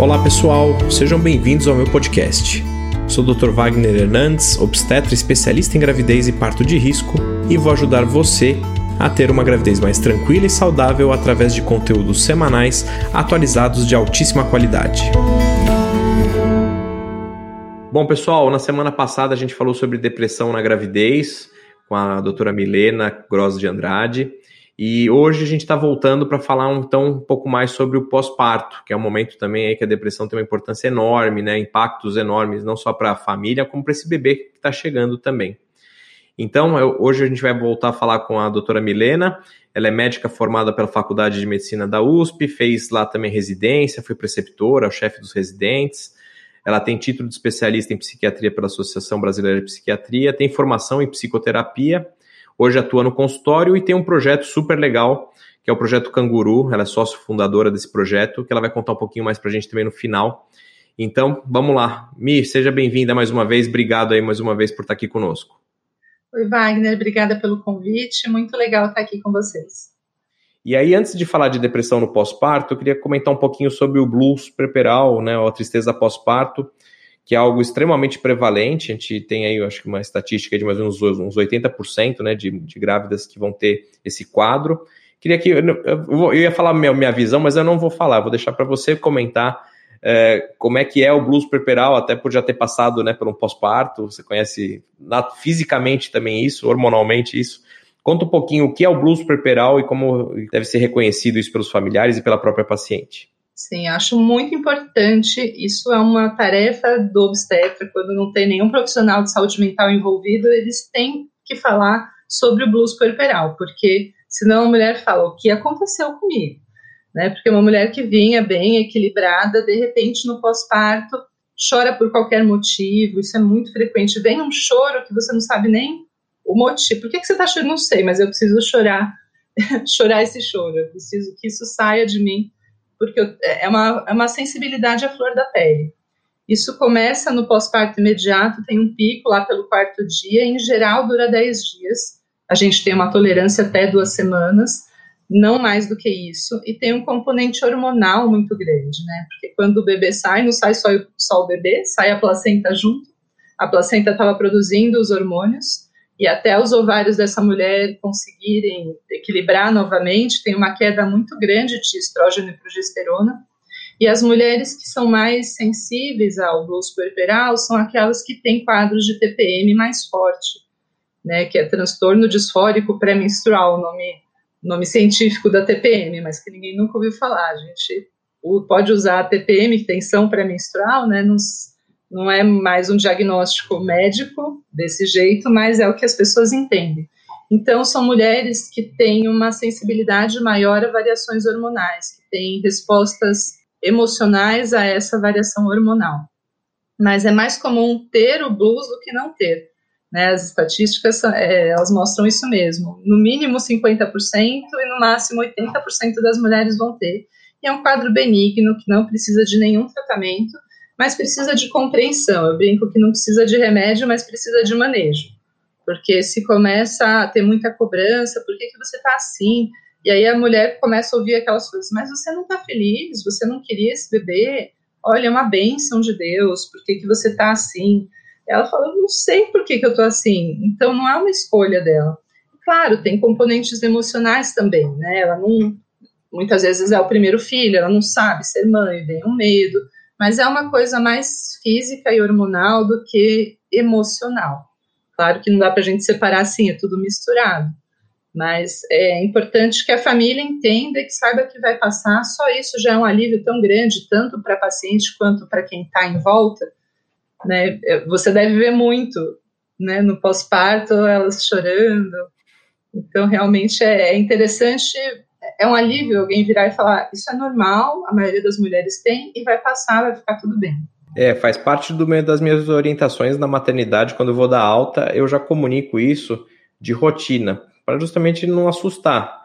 Olá pessoal, sejam bem-vindos ao meu podcast. Sou o Dr. Wagner Hernandes, obstetra especialista em gravidez e parto de risco, e vou ajudar você a ter uma gravidez mais tranquila e saudável através de conteúdos semanais atualizados de altíssima qualidade. Bom, pessoal, na semana passada a gente falou sobre depressão na gravidez com a doutora Milena Gross de Andrade. E hoje a gente está voltando para falar então um pouco mais sobre o pós-parto, que é um momento também aí que a depressão tem uma importância enorme, né? Impactos enormes, não só para a família, como para esse bebê que está chegando também. Então, eu, hoje a gente vai voltar a falar com a doutora Milena. Ela é médica formada pela Faculdade de Medicina da USP, fez lá também residência, foi preceptora, chefe dos residentes. Ela tem título de especialista em psiquiatria pela Associação Brasileira de Psiquiatria, tem formação em psicoterapia, hoje atua no consultório e tem um projeto super legal, que é o projeto Canguru. Ela é sócio fundadora desse projeto, que ela vai contar um pouquinho mais para a gente também no final. Então, vamos lá. Mi, seja bem-vinda mais uma vez. Obrigado aí mais uma vez por estar aqui conosco. Oi, Wagner. Obrigada pelo convite. Muito legal estar aqui com vocês. E aí, antes de falar de depressão no pós-parto, eu queria comentar um pouquinho sobre o blues preperal, né, ou a tristeza pós-parto, que é algo extremamente prevalente. A gente tem aí, acho que uma estatística de mais ou menos uns 80% né, de, de grávidas que vão ter esse quadro. Queria que. Eu, eu, ia falar minha, minha visão, mas eu não vou falar, vou deixar para você comentar é, como é que é o blues preperal, até por já ter passado né, por um pós-parto. Você conhece na, fisicamente também isso, hormonalmente isso. Conta um pouquinho o que é o blues preperal e como deve ser reconhecido isso pelos familiares e pela própria paciente. Sim, acho muito importante. Isso é uma tarefa do obstetra, quando não tem nenhum profissional de saúde mental envolvido, eles têm que falar sobre o blues puerperal, porque senão a mulher fala o que aconteceu comigo, né? Porque uma mulher que vinha bem equilibrada, de repente no pós-parto chora por qualquer motivo, isso é muito frequente. Vem um choro que você não sabe nem o motivo. Por que, que você está chorando? Não sei, mas eu preciso chorar, chorar esse choro. Eu preciso que isso saia de mim, porque eu, é, uma, é uma sensibilidade à flor da pele. Isso começa no pós-parto imediato, tem um pico lá pelo quarto dia, em geral dura 10 dias. A gente tem uma tolerância até duas semanas, não mais do que isso, e tem um componente hormonal muito grande, né? Porque quando o bebê sai, não sai só, só o bebê, sai a placenta junto. A placenta estava produzindo os hormônios, e até os ovários dessa mulher conseguirem equilibrar novamente, tem uma queda muito grande de estrógeno e progesterona. E as mulheres que são mais sensíveis ao blues puerperal são aquelas que têm quadros de TPM mais forte, né, que é transtorno disfórico pré-menstrual, nome, nome científico da TPM, mas que ninguém nunca ouviu falar. A gente pode usar a TPM, tensão pré-menstrual, né, nos não é mais um diagnóstico médico desse jeito, mas é o que as pessoas entendem. Então, são mulheres que têm uma sensibilidade maior a variações hormonais, que têm respostas emocionais a essa variação hormonal. Mas é mais comum ter o blues do que não ter. Né? As estatísticas é, elas mostram isso mesmo. No mínimo 50% e no máximo 80% das mulheres vão ter. E é um quadro benigno que não precisa de nenhum tratamento mas precisa de compreensão. Eu brinco que não precisa de remédio, mas precisa de manejo. Porque se começa a ter muita cobrança, por que, que você está assim? E aí a mulher começa a ouvir aquelas coisas, mas você não está feliz, você não queria esse bebê, olha, é uma bênção de Deus, por que, que você está assim? Ela fala, eu não sei por que, que eu estou assim, então não é uma escolha dela. Claro, tem componentes emocionais também, né? Ela não, muitas vezes é o primeiro filho, ela não sabe ser mãe, vem um medo, mas é uma coisa mais física e hormonal do que emocional. Claro que não dá para a gente separar assim, é tudo misturado. Mas é importante que a família entenda e que saiba que vai passar. Só isso já é um alívio tão grande, tanto para a paciente quanto para quem está em volta. Né? É, você deve ver muito né, no pós-parto, elas chorando. Então, realmente é, é interessante é um alívio alguém virar e falar: Isso é normal, a maioria das mulheres tem, e vai passar, vai ficar tudo bem. É, faz parte do meio das minhas orientações na maternidade, quando eu vou dar alta, eu já comunico isso de rotina, para justamente não assustar.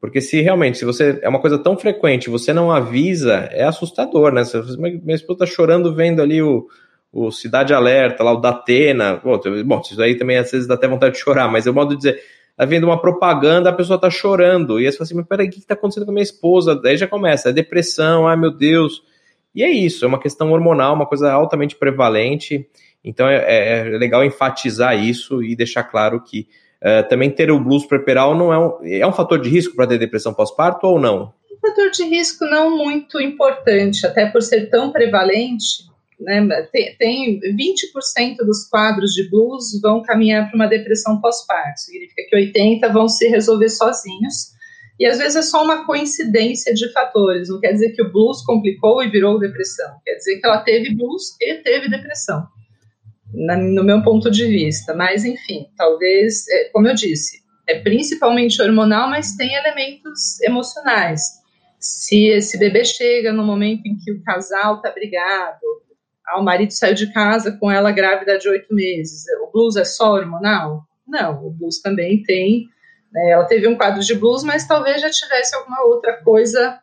Porque se realmente, se você é uma coisa tão frequente, você não avisa, é assustador, né? minha esposa tá chorando vendo ali o, o Cidade Alerta, lá o Datena. Bom, bom, isso aí também às vezes dá até vontade de chorar, mas eu modo de dizer, tá vendo uma propaganda, a pessoa tá chorando. E aí você fala assim, mas peraí, o que, tá acontecendo com a minha esposa? Daí já começa, é depressão, ai meu Deus. E é isso, é uma questão hormonal, uma coisa altamente prevalente. Então é, é, é legal enfatizar isso e deixar claro que uh, também ter o blues preperal não é um, é um fator de risco para ter depressão pós-parto ou não? Um fator de risco não muito importante, até por ser tão prevalente. Né, tem, tem 20% dos quadros de blues vão caminhar para uma depressão pós-parto. Significa que 80% vão se resolver sozinhos e às vezes é só uma coincidência de fatores, não quer dizer que o blues complicou e virou depressão, quer dizer que ela teve blues e teve depressão, na, no meu ponto de vista. Mas, enfim, talvez, é, como eu disse, é principalmente hormonal, mas tem elementos emocionais. Se esse bebê chega no momento em que o casal está brigado, ah, o marido saiu de casa com ela grávida de oito meses, o blues é só hormonal? Não, o blues também tem né? Ela teve um quadro de blues, mas talvez já tivesse alguma outra coisa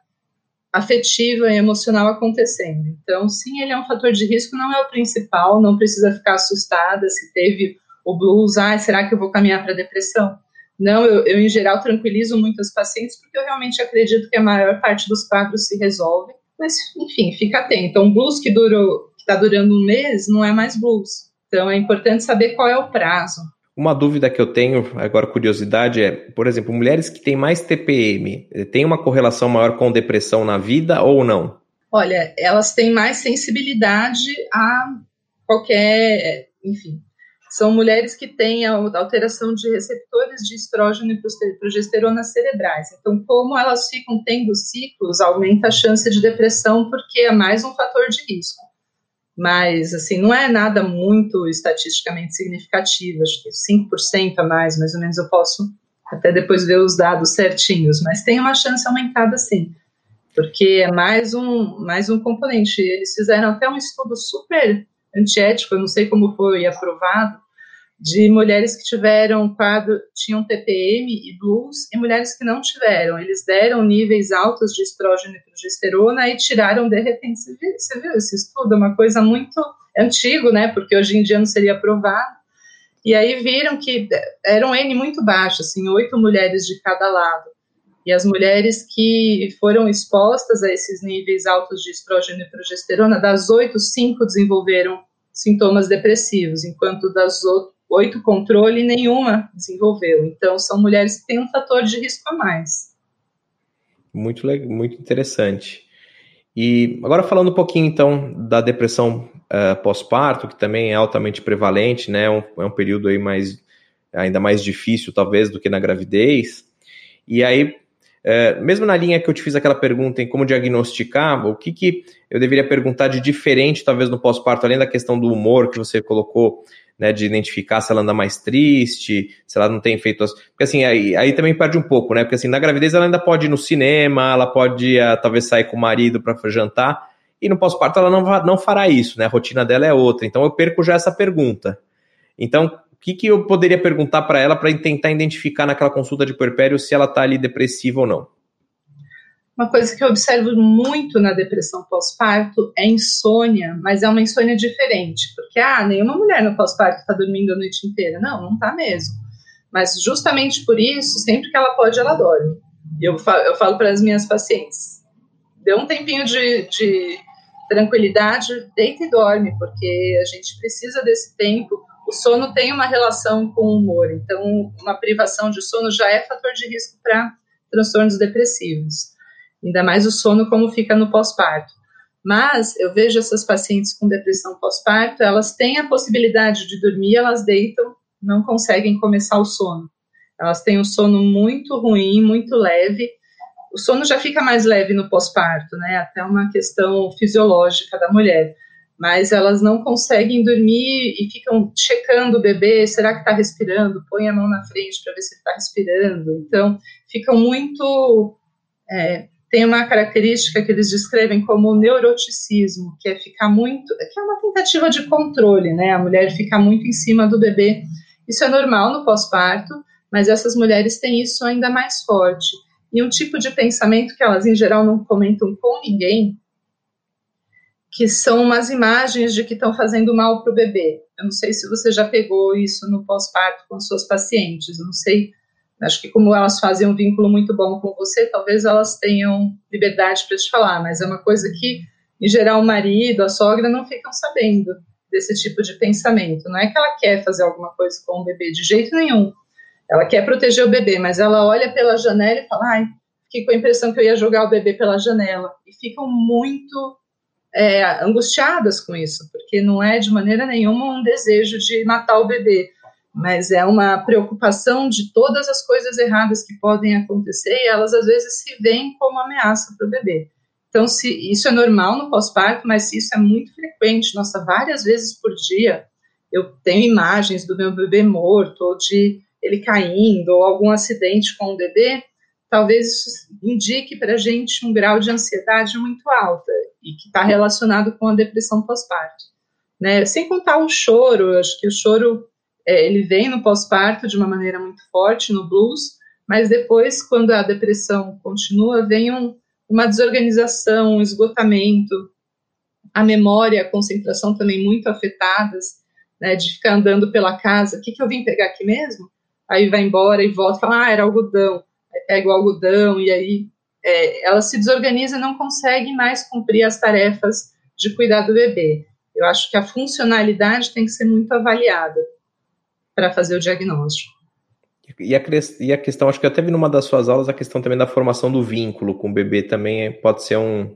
afetiva e emocional acontecendo. Então, sim, ele é um fator de risco, não é o principal, não precisa ficar assustada se teve o blues, ah, será que eu vou caminhar para depressão? Não, eu, eu, em geral tranquilizo muitas pacientes porque eu realmente acredito que a maior parte dos quadros se resolve. Mas, enfim, fica atento. Um blues que durou, está durando um mês, não é mais blues. Então é importante saber qual é o prazo. Uma dúvida que eu tenho, agora curiosidade, é, por exemplo, mulheres que têm mais TPM, eh, tem uma correlação maior com depressão na vida ou não? Olha, elas têm mais sensibilidade a qualquer, enfim, são mulheres que têm a alteração de receptores de estrógeno e progesterona cerebrais. Então, como elas ficam tendo ciclos, aumenta a chance de depressão, porque é mais um fator de risco mas assim, não é nada muito estatisticamente significativo, acho que 5% a mais, mais ou menos, eu posso até depois ver os dados certinhos, mas tem uma chance aumentada sim, porque é mais um, mais um componente. Eles fizeram até um estudo super antiético, eu não sei como foi aprovado, de mulheres que tiveram quadro, tinham TPM e blues, e mulheres que não tiveram. Eles deram níveis altos de estrógeno e progesterona e tiraram de repente. Você viu, você viu esse estudo? É uma coisa muito antigo, né? Porque hoje em dia não seria aprovado. E aí viram que era um N muito baixo, assim, oito mulheres de cada lado. E as mulheres que foram expostas a esses níveis altos de estrógeno e progesterona, das oito, cinco desenvolveram sintomas depressivos, enquanto das outras oito controle e nenhuma desenvolveu. Então, são mulheres que têm um fator de risco a mais. Muito, muito interessante. E agora falando um pouquinho, então, da depressão uh, pós-parto, que também é altamente prevalente, né? É um, é um período aí mais, ainda mais difícil, talvez, do que na gravidez. E aí, é, mesmo na linha que eu te fiz aquela pergunta em como diagnosticar, o que, que eu deveria perguntar de diferente, talvez, no pós-parto, além da questão do humor que você colocou, né, de identificar se ela anda mais triste, se ela não tem feito as. Porque assim, aí, aí também perde um pouco, né? Porque assim, na gravidez ela ainda pode ir no cinema, ela pode uh, talvez sair com o marido para jantar, e no pós-parto ela não, não fará isso, né? A rotina dela é outra. Então eu perco já essa pergunta. Então, o que, que eu poderia perguntar para ela para tentar identificar naquela consulta de puerpério se ela está ali depressiva ou não? Uma coisa que eu observo muito na depressão pós-parto é insônia, mas é uma insônia diferente, porque ah, nenhuma mulher no pós-parto está dormindo a noite inteira. Não, não está mesmo. Mas justamente por isso, sempre que ela pode, ela dorme. Eu falo, eu falo para as minhas pacientes: dê um tempinho de, de tranquilidade, deita e dorme, porque a gente precisa desse tempo. O sono tem uma relação com o humor, então uma privação de sono já é fator de risco para transtornos depressivos ainda mais o sono como fica no pós-parto. Mas eu vejo essas pacientes com depressão pós-parto, elas têm a possibilidade de dormir, elas deitam, não conseguem começar o sono. Elas têm um sono muito ruim, muito leve. O sono já fica mais leve no pós-parto, né? Até uma questão fisiológica da mulher. Mas elas não conseguem dormir e ficam checando o bebê, será que está respirando? Põe a mão na frente para ver se está respirando. Então, ficam muito é, tem uma característica que eles descrevem como neuroticismo, que é ficar muito, que é uma tentativa de controle, né? A mulher fica muito em cima do bebê. Isso é normal no pós-parto, mas essas mulheres têm isso ainda mais forte. E um tipo de pensamento que elas em geral não comentam com ninguém, que são umas imagens de que estão fazendo mal para o bebê. Eu não sei se você já pegou isso no pós-parto com suas pacientes, eu não sei Acho que como elas fazem um vínculo muito bom com você, talvez elas tenham liberdade para te falar, mas é uma coisa que em geral, o marido, a sogra não ficam sabendo desse tipo de pensamento. Não é que ela quer fazer alguma coisa com o bebê, de jeito nenhum. Ela quer proteger o bebê, mas ela olha pela janela e fala: ai, fiquei com a impressão que eu ia jogar o bebê pela janela. E ficam muito é, angustiadas com isso, porque não é de maneira nenhuma um desejo de matar o bebê, mas é uma preocupação de todas as coisas erradas que podem acontecer e elas às vezes se veem como ameaça para o bebê. Então, se isso é normal no pós-parto, mas se isso é muito frequente, nossa, várias vezes por dia, eu tenho imagens do meu bebê morto, ou de ele caindo, ou algum acidente com o bebê, talvez isso indique para a gente um grau de ansiedade muito alta e que está relacionado com a depressão pós-parto. Né? Sem contar o choro, acho que o choro é, ele vem no pós-parto de uma maneira muito forte no blues, mas depois, quando a depressão continua, vem um, uma desorganização, um esgotamento, a memória, a concentração também muito afetadas, né, de ficar andando pela casa, o que, que eu vim pegar aqui mesmo? Aí vai embora e volta fala, ah, era algodão, pega o algodão, e aí é, ela se desorganiza e não consegue mais cumprir as tarefas de cuidar do bebê. Eu acho que a funcionalidade tem que ser muito avaliada para fazer o diagnóstico. E a, e a questão, acho que até vi numa das suas aulas, a questão também da formação do vínculo com o bebê também pode ser um,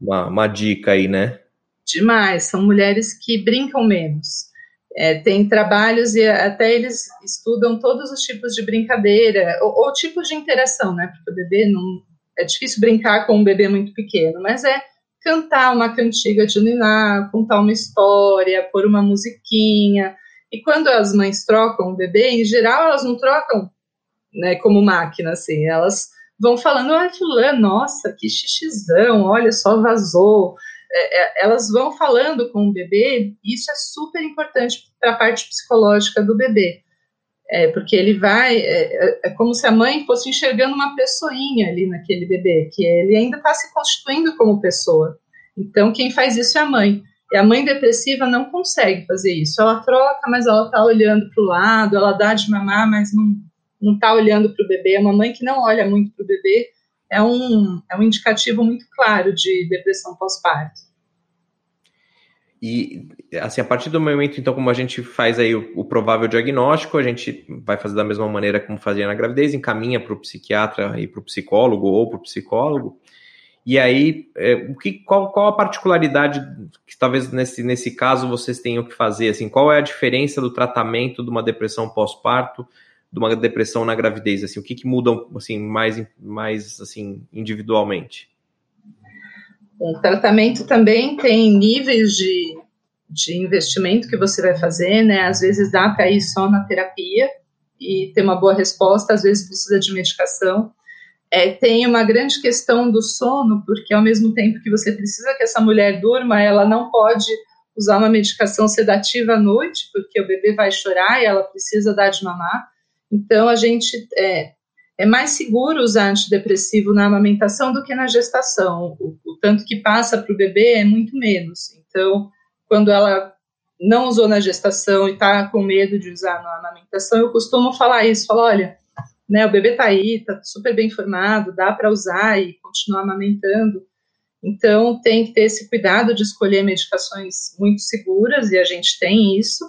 uma, uma dica aí, né? Demais, são mulheres que brincam menos. É, tem trabalhos e até eles estudam todos os tipos de brincadeira, ou, ou tipos de interação, né? Porque o bebê não. É difícil brincar com um bebê muito pequeno, mas é cantar uma cantiga de ninar, contar uma história, pôr uma musiquinha, e quando as mães trocam o bebê, em geral elas não trocam né, como máquina, assim, elas vão falando, ai, fulano, nossa, que xixizão, olha só, vazou. É, é, elas vão falando com o bebê, e isso é super importante para a parte psicológica do bebê. É, porque ele vai, é, é, é, como se a mãe fosse enxergando uma pessoinha ali naquele bebê, que ele ainda está se constituindo como pessoa. Então, quem faz isso é a mãe. E a mãe depressiva não consegue fazer isso. Ela troca, mas ela está olhando para o lado, ela dá de mamar, mas não está olhando para o bebê. É uma mãe que não olha muito para o bebê é um, é um indicativo muito claro de depressão pós-parto. E, assim, a partir do momento, então, como a gente faz aí o, o, provável diagnóstico, a gente vai fazer da mesma maneira como fazia na gravidez, encaminha para o psiquiatra e para o psicólogo ou para o psicólogo. E aí, é, o que, qual, qual a particularidade que talvez nesse, nesse caso vocês tenham que fazer? Assim, qual é a diferença do tratamento de uma depressão pós-parto, de uma depressão na gravidez? Assim, o que, que muda assim, mais, mais assim, individualmente? O tratamento também tem níveis de, de investimento que você vai fazer, né? Às vezes dá para ir só na terapia e ter uma boa resposta, às vezes precisa de medicação. É, tem uma grande questão do sono, porque ao mesmo tempo que você precisa que essa mulher durma, ela não pode usar uma medicação sedativa à noite, porque o bebê vai chorar e ela precisa dar de mamar. Então, a gente é, é mais seguro usar antidepressivo na amamentação do que na gestação. O, o tanto que passa para o bebê é muito menos. Então, quando ela não usou na gestação e está com medo de usar na amamentação, eu costumo falar isso, falar, olha, né, o bebê está aí, está super bem formado, dá para usar e continuar amamentando. Então, tem que ter esse cuidado de escolher medicações muito seguras, e a gente tem isso.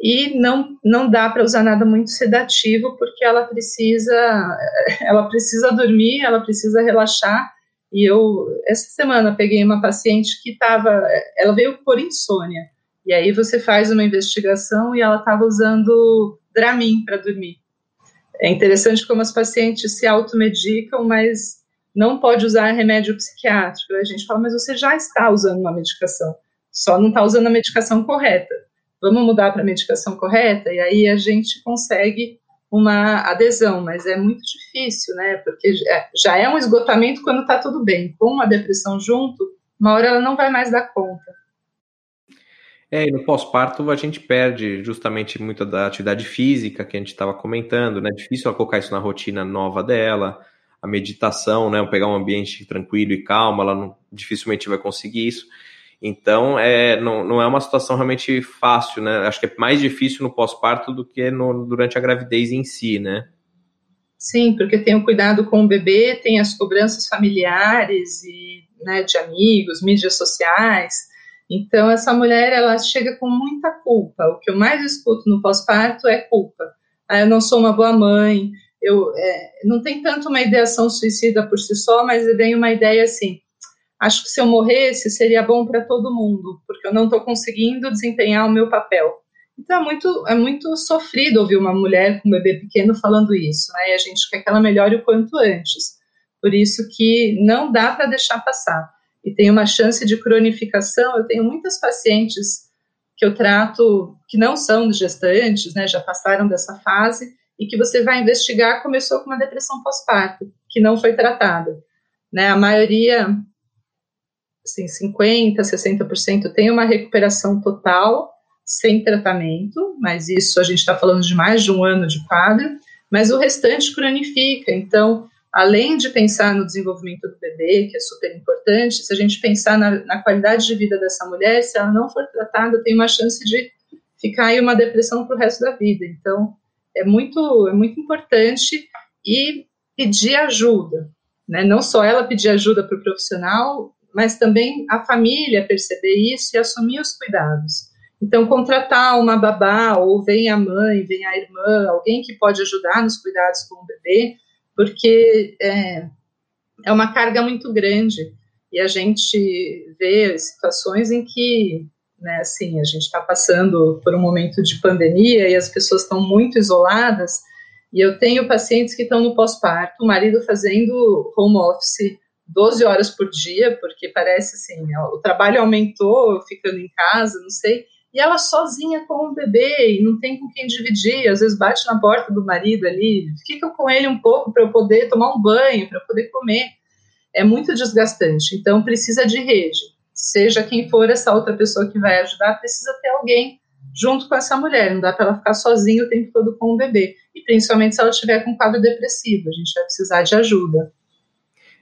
E não, não dá para usar nada muito sedativo, porque ela precisa, ela precisa dormir, ela precisa relaxar. E eu, essa semana, peguei uma paciente que estava, ela veio por insônia. E aí você faz uma investigação e ela estava usando Dramin para dormir. É interessante como as pacientes se automedicam, mas não pode usar remédio psiquiátrico. A gente fala, mas você já está usando uma medicação, só não está usando a medicação correta. Vamos mudar para a medicação correta? E aí a gente consegue uma adesão, mas é muito difícil, né? Porque já é um esgotamento quando está tudo bem. Com uma depressão junto, uma hora ela não vai mais dar conta. É, e no pós-parto a gente perde justamente muita da atividade física que a gente estava comentando, né? É difícil ela colocar isso na rotina nova dela, a meditação, né? Pegar um ambiente tranquilo e calmo, ela não, dificilmente vai conseguir isso. Então, é, não, não é uma situação realmente fácil, né? Acho que é mais difícil no pós-parto do que no, durante a gravidez em si, né? Sim, porque tem o cuidado com o bebê, tem as cobranças familiares e né, de amigos, mídias sociais. Então, essa mulher, ela chega com muita culpa. O que eu mais escuto no pós-parto é culpa. Ah, eu não sou uma boa mãe, eu é, não tem tanto uma ideação suicida por si só, mas vem uma ideia assim, acho que se eu morresse seria bom para todo mundo, porque eu não estou conseguindo desempenhar o meu papel. Então é muito, é muito sofrido ouvir uma mulher com um bebê pequeno falando isso, né? E a gente quer que ela melhore o quanto antes. Por isso que não dá para deixar passar. E tem uma chance de cronificação. Eu tenho muitas pacientes que eu trato que não são gestantes, né? Já passaram dessa fase e que você vai investigar começou com uma depressão pós-parto que não foi tratada, né? A maioria assim, 50, 60% tem uma recuperação total sem tratamento, mas isso a gente está falando de mais de um ano de quadro, mas o restante cronifica. Então, além de pensar no desenvolvimento do bebê, que é super importante, se a gente pensar na, na qualidade de vida dessa mulher, se ela não for tratada, tem uma chance de ficar em uma depressão para o resto da vida. Então, é muito, é muito importante e pedir ajuda, né? Não só ela pedir ajuda para o profissional, mas também a família perceber isso e assumir os cuidados. Então, contratar uma babá, ou vem a mãe, vem a irmã, alguém que pode ajudar nos cuidados com o bebê, porque é, é uma carga muito grande. E a gente vê situações em que, né, assim, a gente está passando por um momento de pandemia e as pessoas estão muito isoladas. E eu tenho pacientes que estão no pós-parto, o marido fazendo home office 12 horas por dia, porque parece assim, o trabalho aumentou ficando em casa, não sei e ela sozinha com o bebê e não tem com quem dividir, às vezes bate na porta do marido ali, fica com ele um pouco para eu poder tomar um banho, para poder comer. É muito desgastante, então precisa de rede. Seja quem for essa outra pessoa que vai ajudar, precisa ter alguém junto com essa mulher, não dá para ela ficar sozinha o tempo todo com o bebê. E principalmente se ela tiver com quadro depressivo, a gente vai precisar de ajuda.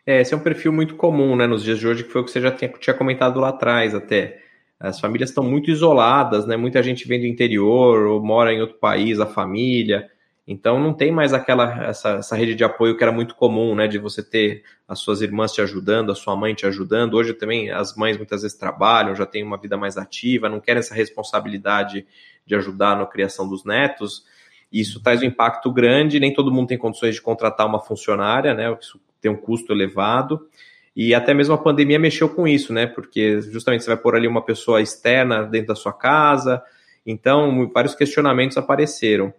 É, esse é um perfil muito comum, né, nos dias de hoje, que foi o que você já tinha comentado lá atrás até as famílias estão muito isoladas, né? Muita gente vem do interior ou mora em outro país, a família. Então não tem mais aquela essa, essa rede de apoio que era muito comum, né? De você ter as suas irmãs te ajudando, a sua mãe te ajudando. Hoje também as mães muitas vezes trabalham, já têm uma vida mais ativa, não querem essa responsabilidade de ajudar na criação dos netos. Isso traz um impacto grande. Nem todo mundo tem condições de contratar uma funcionária, né? Isso tem um custo elevado. E até mesmo a pandemia mexeu com isso, né? Porque justamente você vai pôr ali uma pessoa externa dentro da sua casa. Então, vários questionamentos apareceram.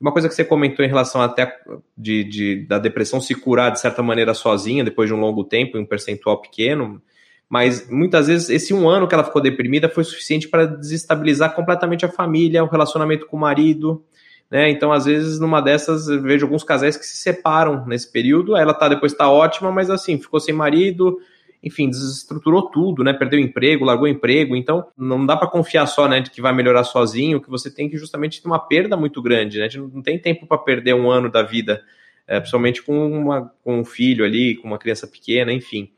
Uma coisa que você comentou em relação até de, de, da depressão se curar de certa maneira sozinha, depois de um longo tempo, em um percentual pequeno, mas muitas vezes esse um ano que ela ficou deprimida foi suficiente para desestabilizar completamente a família, o relacionamento com o marido. Né? Então, às vezes, numa dessas, vejo alguns casais que se separam nesse período. Ela tá depois está ótima, mas assim, ficou sem marido, enfim, desestruturou tudo, né? Perdeu emprego, largou emprego. Então, não dá para confiar só, né, de que vai melhorar sozinho, que você tem que justamente ter uma perda muito grande, né? A gente não tem tempo para perder um ano da vida, é, principalmente com, uma, com um filho ali, com uma criança pequena, enfim.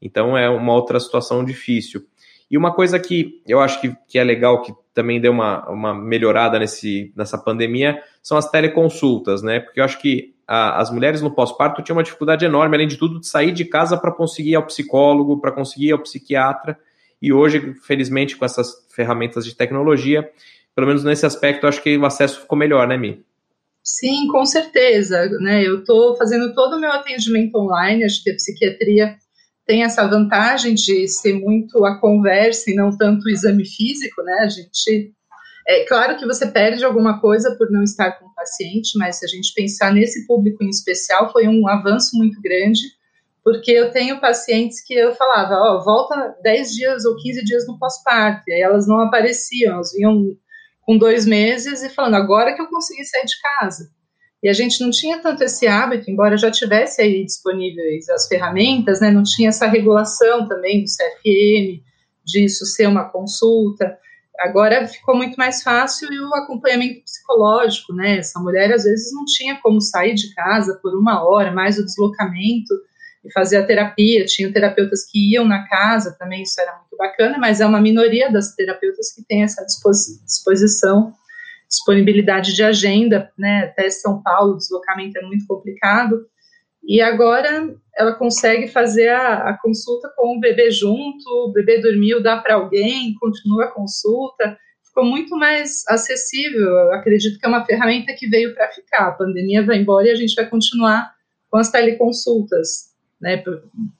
Então, é uma outra situação difícil. E uma coisa que eu acho que, que é legal, que também deu uma, uma melhorada nesse, nessa pandemia, são as teleconsultas, né? Porque eu acho que a, as mulheres no pós-parto tinham uma dificuldade enorme, além de tudo, de sair de casa para conseguir ir ao psicólogo, para conseguir ir ao psiquiatra. E hoje, felizmente, com essas ferramentas de tecnologia, pelo menos nesse aspecto, eu acho que o acesso ficou melhor, né, Mi? Sim, com certeza. Né? Eu estou fazendo todo o meu atendimento online, acho que a psiquiatria tem essa vantagem de ser muito a conversa e não tanto o exame físico, né? A gente é claro que você perde alguma coisa por não estar com o paciente, mas se a gente pensar nesse público em especial, foi um avanço muito grande, porque eu tenho pacientes que eu falava, ó, oh, volta 10 dias ou 15 dias no pós-parto, e aí elas não apareciam, elas vinham com dois meses e falando, agora que eu consegui sair de casa. E a gente não tinha tanto esse hábito, embora já tivesse aí disponíveis as ferramentas, né, não tinha essa regulação também do CFM, disso ser uma consulta. Agora ficou muito mais fácil e o acompanhamento psicológico, né? Essa mulher às vezes não tinha como sair de casa por uma hora, mais o deslocamento e fazer a terapia. Tinham terapeutas que iam na casa também, isso era muito bacana, mas é uma minoria das terapeutas que tem essa disposição disponibilidade de agenda, né, até São Paulo, o deslocamento é muito complicado, E agora ela consegue fazer a, a consulta com o bebê junto, o bebê dormiu, dá para alguém, continua a consulta. Ficou muito mais acessível. Eu acredito que é uma ferramenta que veio para ficar. A pandemia vai embora e a gente vai continuar com as teleconsultas. Né?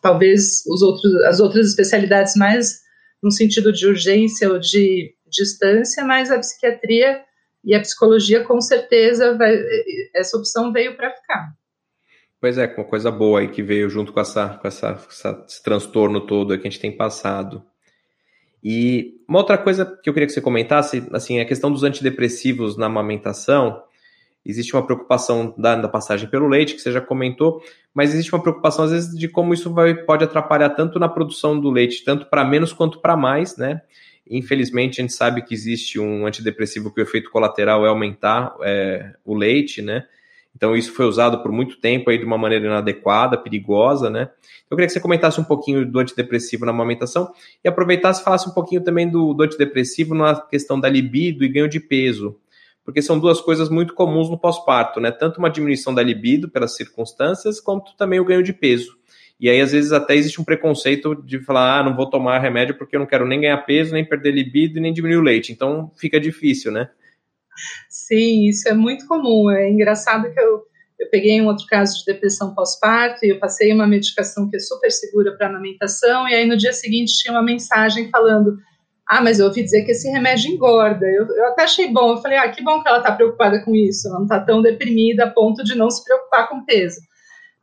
Talvez os outros, as outras especialidades mais no sentido de urgência ou de distância, mas a psiquiatria e a psicologia com certeza vai, essa opção veio para ficar. Pois é, uma coisa boa aí que veio junto com, essa, com essa, essa, esse transtorno todo que a gente tem passado. E uma outra coisa que eu queria que você comentasse, assim, é a questão dos antidepressivos na amamentação. Existe uma preocupação da, da, passagem pelo leite, que você já comentou, mas existe uma preocupação, às vezes, de como isso vai, pode atrapalhar tanto na produção do leite, tanto para menos quanto para mais, né? Infelizmente, a gente sabe que existe um antidepressivo que o efeito colateral é aumentar é, o leite, né? Então, isso foi usado por muito tempo aí de uma maneira inadequada, perigosa, né? Eu queria que você comentasse um pouquinho do antidepressivo na amamentação e aproveitasse e falasse um pouquinho também do, do antidepressivo na questão da libido e ganho de peso, porque são duas coisas muito comuns no pós-parto, né? Tanto uma diminuição da libido pelas circunstâncias, quanto também o ganho de peso. E aí, às vezes, até existe um preconceito de falar, ah, não vou tomar remédio porque eu não quero nem ganhar peso, nem perder libido, nem diminuir o leite. Então, fica difícil, né? Sim, isso é muito comum. É engraçado que eu, eu peguei um outro caso de depressão pós-parto e eu passei uma medicação que é super segura para amamentação, e aí no dia seguinte tinha uma mensagem falando: Ah, mas eu ouvi dizer que esse remédio engorda. Eu, eu até achei bom. Eu falei: Ah, que bom que ela está preocupada com isso. Ela não está tão deprimida a ponto de não se preocupar com peso.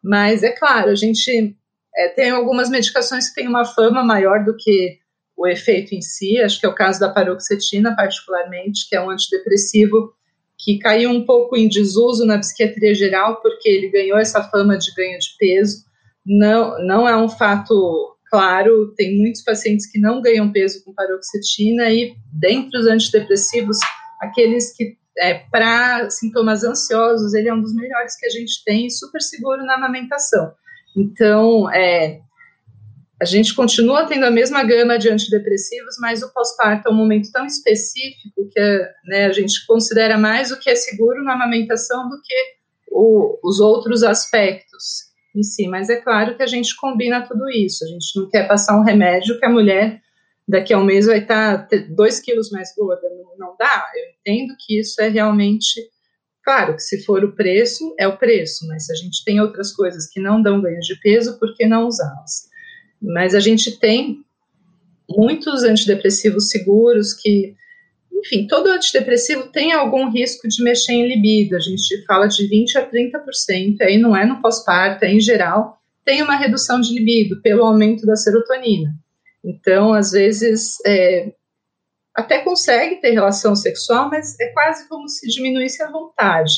Mas é claro, a gente é, tem algumas medicações que têm uma fama maior do que o efeito em si, acho que é o caso da paroxetina, particularmente, que é um antidepressivo que caiu um pouco em desuso na psiquiatria geral, porque ele ganhou essa fama de ganho de peso. Não, não é um fato claro, tem muitos pacientes que não ganham peso com paroxetina, e dentre os antidepressivos, aqueles que, é, para sintomas ansiosos, ele é um dos melhores que a gente tem, super seguro na amamentação. Então, é, a gente continua tendo a mesma gama de antidepressivos, mas o pós-parto é um momento tão específico que né, a gente considera mais o que é seguro na amamentação do que o, os outros aspectos em si. Mas é claro que a gente combina tudo isso. A gente não quer passar um remédio que a mulher daqui a um mês vai estar dois quilos mais gorda. Não, não dá. Eu entendo que isso é realmente Claro que se for o preço, é o preço, mas se a gente tem outras coisas que não dão ganho de peso, por que não usá-las? Mas a gente tem muitos antidepressivos seguros que, enfim, todo antidepressivo tem algum risco de mexer em libido. A gente fala de 20 a 30%, aí não é no pós-parto, é em geral, tem uma redução de libido pelo aumento da serotonina. Então, às vezes, é, até consegue ter relação sexual, mas é quase como se diminuísse a vontade.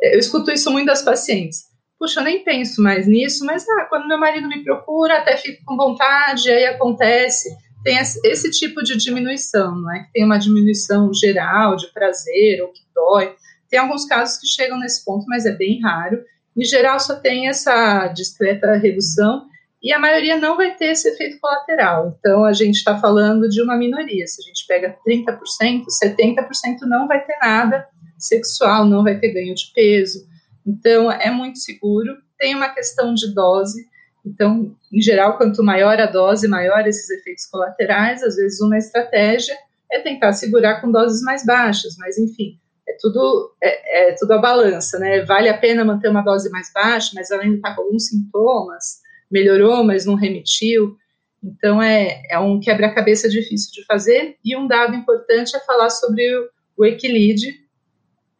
Eu escuto isso muito das pacientes puxa, eu nem penso mais nisso, mas ah, quando meu marido me procura, até fico com vontade, aí acontece. Tem esse tipo de diminuição, não é? Que tem uma diminuição geral de prazer ou que dói. Tem alguns casos que chegam nesse ponto, mas é bem raro. Em geral, só tem essa discreta redução e a maioria não vai ter esse efeito colateral. Então, a gente está falando de uma minoria. Se a gente pega 30%, 70% não vai ter nada sexual, não vai ter ganho de peso, então, é muito seguro. Tem uma questão de dose. Então, em geral, quanto maior a dose, maior esses efeitos colaterais. Às vezes, uma estratégia é tentar segurar com doses mais baixas, mas enfim, é tudo é, é tudo a balança, né? Vale a pena manter uma dose mais baixa, mas ela ainda está com alguns sintomas, melhorou, mas não remitiu. Então é, é um quebra-cabeça difícil de fazer. E um dado importante é falar sobre o, o equilíbrio,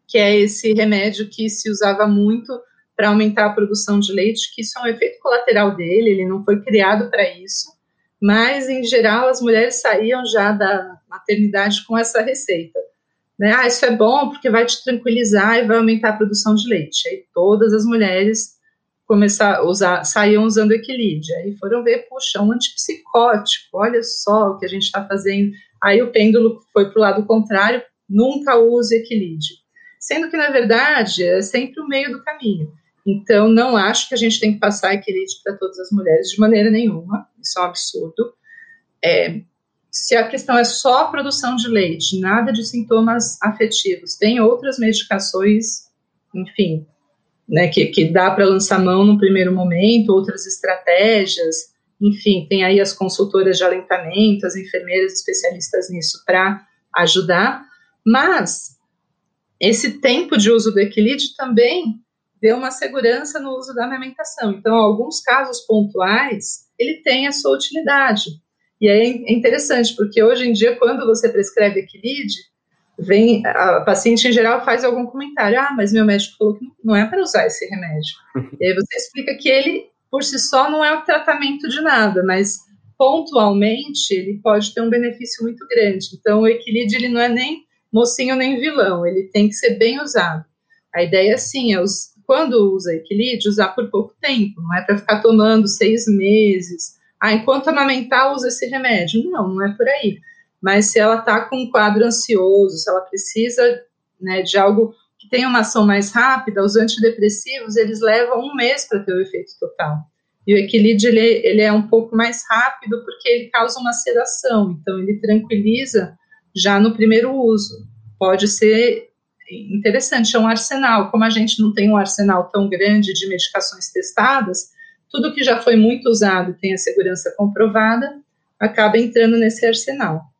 que é esse remédio que se usava muito para aumentar a produção de leite, que isso é um efeito colateral dele, ele não foi criado para isso, mas em geral as mulheres saíam já da maternidade com essa receita. Né? Ah, isso é bom porque vai te tranquilizar e vai aumentar a produção de leite. Aí todas as mulheres começar a usar, saíam usando equilíbrio. Aí foram ver, puxa, um antipsicótico, olha só o que a gente está fazendo. Aí o pêndulo foi para o lado contrário, nunca use equilíbrio sendo que, na verdade, é sempre o meio do caminho. Então, não acho que a gente tem que passar equilíbrio para todas as mulheres de maneira nenhuma, isso é um absurdo. É, se a questão é só produção de leite, nada de sintomas afetivos, tem outras medicações, enfim, né, que, que dá para lançar mão no primeiro momento, outras estratégias, enfim, tem aí as consultoras de alentamento, as enfermeiras especialistas nisso para ajudar, mas esse tempo de uso do equilíbrio também deu uma segurança no uso da amamentação. Então, alguns casos pontuais, ele tem a sua utilidade. E é interessante, porque hoje em dia, quando você prescreve equilíbrio, vem a paciente em geral faz algum comentário, ah, mas meu médico falou que não é para usar esse remédio. e aí você explica que ele, por si só, não é o tratamento de nada, mas pontualmente ele pode ter um benefício muito grande. Então, o equilíbrio ele não é nem mocinho nem vilão, ele tem que ser bem usado. A ideia, sim, é os, quando usa equilíbrio, usar por pouco tempo, não é para ficar tomando seis meses. Ah, enquanto amamentar, usa esse remédio. Não, não é por aí. Mas se ela está com um quadro ansioso, se ela precisa né, de algo que tenha uma ação mais rápida, os antidepressivos, eles levam um mês para ter o efeito total. E o equilíbrio, ele, ele é um pouco mais rápido porque ele causa uma sedação, então ele tranquiliza já no primeiro uso. Pode ser interessante, é um arsenal. Como a gente não tem um arsenal tão grande de medicações testadas, tudo que já foi muito usado e tem a segurança comprovada acaba entrando nesse arsenal.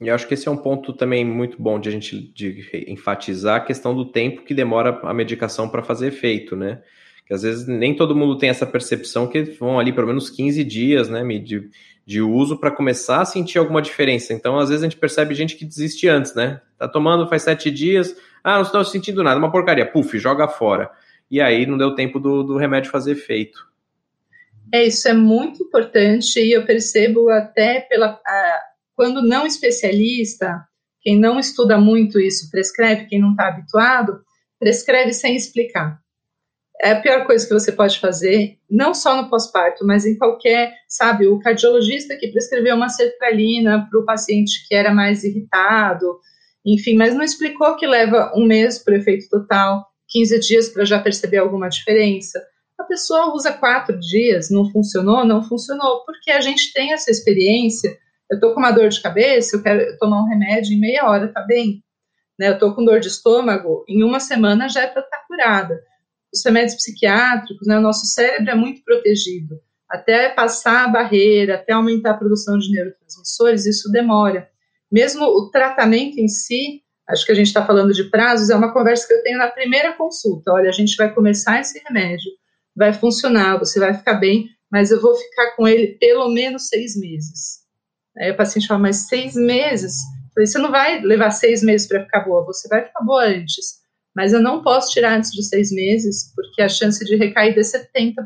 Eu acho que esse é um ponto também muito bom de a gente de enfatizar a questão do tempo que demora a medicação para fazer efeito, né? Que às vezes nem todo mundo tem essa percepção que vão ali pelo menos 15 dias, né, de, de uso para começar a sentir alguma diferença. Então, às vezes a gente percebe gente que desiste antes, né? Tá tomando faz sete dias, ah, não estou sentindo nada, uma porcaria, puf, joga fora. E aí não deu tempo do, do remédio fazer efeito. É, isso é muito importante e eu percebo até pela a, quando não especialista, quem não estuda muito isso prescreve, quem não está habituado, prescreve sem explicar é a pior coisa que você pode fazer, não só no pós-parto, mas em qualquer, sabe, o cardiologista que prescreveu uma sertralina para o paciente que era mais irritado, enfim, mas não explicou que leva um mês para o efeito total, 15 dias para já perceber alguma diferença. A pessoa usa quatro dias, não funcionou, não funcionou, porque a gente tem essa experiência. Eu estou com uma dor de cabeça, eu quero tomar um remédio em meia hora, tá bem. Né, eu estou com dor de estômago, em uma semana já é para estar tá curada os remédios psiquiátricos, né, o nosso cérebro é muito protegido. Até passar a barreira, até aumentar a produção de neurotransmissores, isso demora. Mesmo o tratamento em si, acho que a gente está falando de prazos, é uma conversa que eu tenho na primeira consulta. Olha, a gente vai começar esse remédio, vai funcionar, você vai ficar bem, mas eu vou ficar com ele pelo menos seis meses. Aí o paciente fala, mas seis meses? Eu falei, você não vai levar seis meses para ficar boa, você vai ficar boa antes mas eu não posso tirar antes de seis meses, porque a chance de recaída é 70%.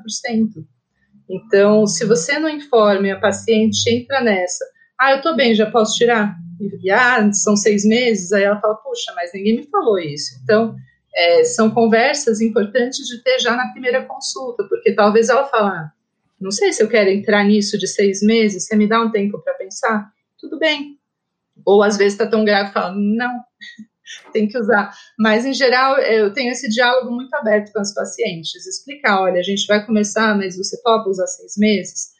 Então, se você não informa a paciente entra nessa, ah, eu tô bem, já posso tirar? E, ah, são seis meses, aí ela fala, puxa, mas ninguém me falou isso. Então, é, são conversas importantes de ter já na primeira consulta, porque talvez ela fale, não sei se eu quero entrar nisso de seis meses, você me dá um tempo para pensar? Tudo bem. Ou às vezes está tão grave fala, não, tem que usar. Mas, em geral, eu tenho esse diálogo muito aberto com os pacientes. Explicar, olha, a gente vai começar, mas você topa usar seis meses?